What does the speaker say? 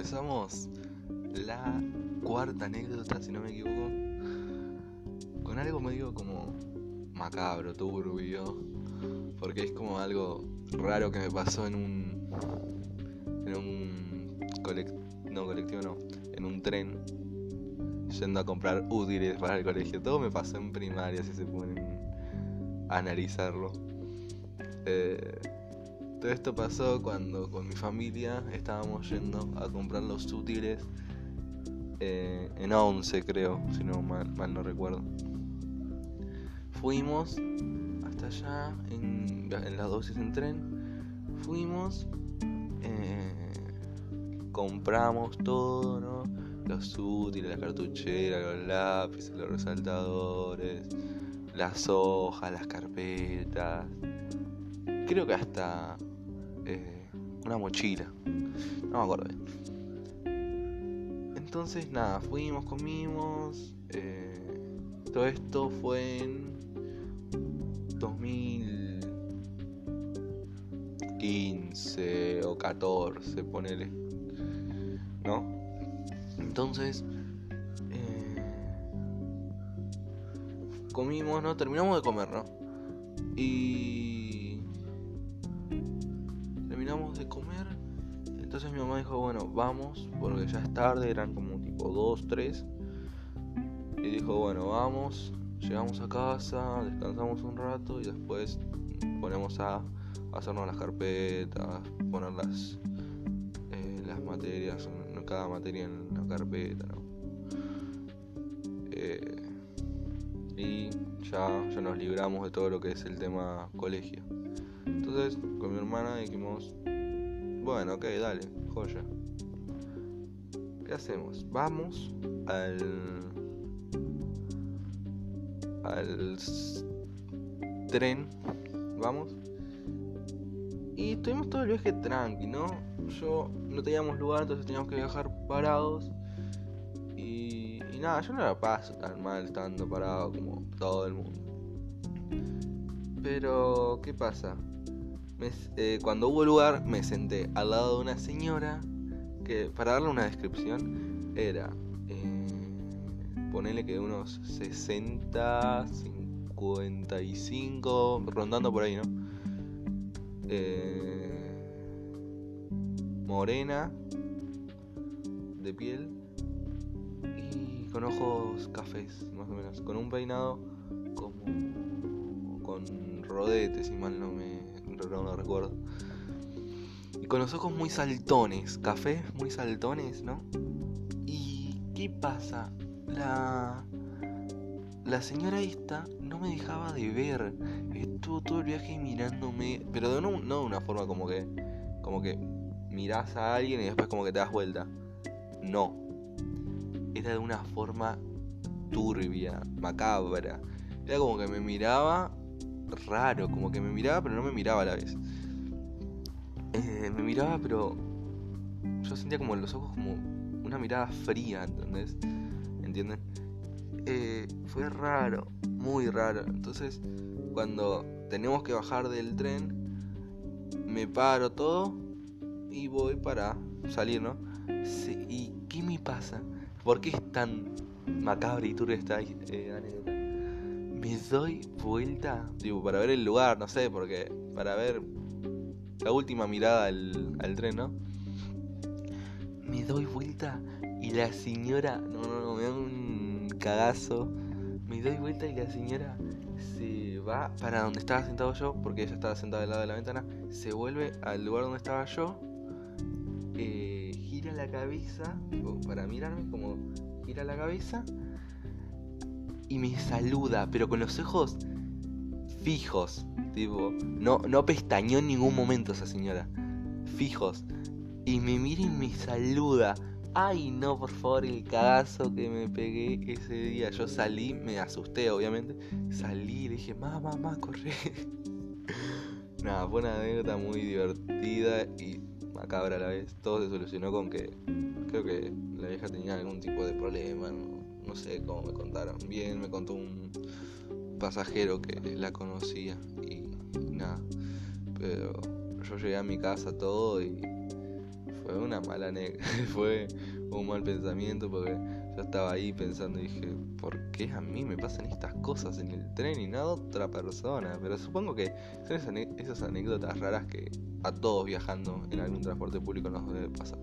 empezamos la cuarta anécdota, si no me equivoco, con algo medio como macabro, turbio, porque es como algo raro que me pasó en un en un no colectivo no, en un tren yendo a comprar útiles para el colegio. Todo me pasó en primaria, si se ponen a analizarlo. Eh, todo esto pasó cuando con mi familia estábamos yendo a comprar los útiles eh, en 11 creo, si no mal, no recuerdo. Fuimos hasta allá en, las dosis en tren. Fuimos, eh, compramos todo, ¿no? Los útiles, la cartuchera, los lápices, los resaltadores, las hojas, las carpetas. Creo que hasta eh, una mochila. No me acuerdo Entonces, nada, fuimos, comimos. Eh, todo esto fue en 2015 o 14, ponele. ¿No? Entonces, eh, comimos, ¿no? Terminamos de comer, ¿no? Y comer. Entonces mi mamá dijo, bueno, vamos, porque ya es tarde, eran como tipo 2, 3. Y dijo, bueno, vamos, llegamos a casa, descansamos un rato y después ponemos a hacernos las carpetas, poner las, eh, las materias, cada materia en la carpeta, eh, y ya, ya nos libramos de todo lo que es el tema colegio. Entonces con mi hermana dijimos, bueno, ok, dale, joya. ¿Qué hacemos? Vamos al... al tren, vamos. Y estuvimos todo el viaje tranqui, ¿no? Yo no teníamos lugar, entonces teníamos que viajar parados. Y, y nada, yo no la paso tan mal estando parado como todo el mundo. Pero, ¿qué pasa? Eh, cuando hubo lugar me senté al lado de una señora que, para darle una descripción, era, eh, ponele que unos 60, 55, rondando por ahí, ¿no? Eh, morena, de piel y con ojos cafés, más o menos, con un peinado como con rodetes, si mal no me no recuerdo. Y con los ojos muy saltones, café muy saltones, ¿no? ¿Y qué pasa? La, la señora esta no me dejaba de ver. Estuvo todo el viaje mirándome, pero de no, no de una forma como que, como que mirás a alguien y después como que te das vuelta. No. Era de una forma turbia, macabra. Era como que me miraba raro, como que me miraba pero no me miraba a la vez. Eh, me miraba pero yo sentía como en los ojos como una mirada fría, ¿entendés? ¿Entienden? Eh, fue raro, muy raro. Entonces, cuando tenemos que bajar del tren, me paro todo y voy para salir, ¿no? ¿Y qué me pasa? ¿Por qué es tan macabra y turbia esta eh? Me doy vuelta, digo, para ver el lugar, no sé, porque para ver la última mirada al, al tren, ¿no? Me doy vuelta y la señora, no, no, no, me da un cagazo. Me doy vuelta y la señora se va para donde estaba sentado yo, porque ella estaba sentada al lado de la ventana, se vuelve al lugar donde estaba yo, eh, gira la cabeza, para mirarme, como gira la cabeza y me saluda, pero con los ojos fijos. Tipo, no, no pestañó en ningún momento esa señora. Fijos. Y me mira y me saluda. Ay, no, por favor, el cagazo que me pegué ese día. Yo salí, me asusté, obviamente. Salí y dije, mamá, mamá, corre. Nada, fue una anécdota muy divertida y macabra a la vez. Todo se solucionó con que creo que la vieja tenía algún tipo de problema. No sé cómo me contaron. Bien, me contó un pasajero que la conocía y, nada. Pero yo llegué a mi casa todo y fue una mala anécdota, fue un mal pensamiento porque yo estaba ahí pensando y dije, ¿por qué a mí me pasan estas cosas en el tren y no a otra persona? Pero supongo que son esas anécdotas raras que a todos viajando en algún transporte público nos debe pasar.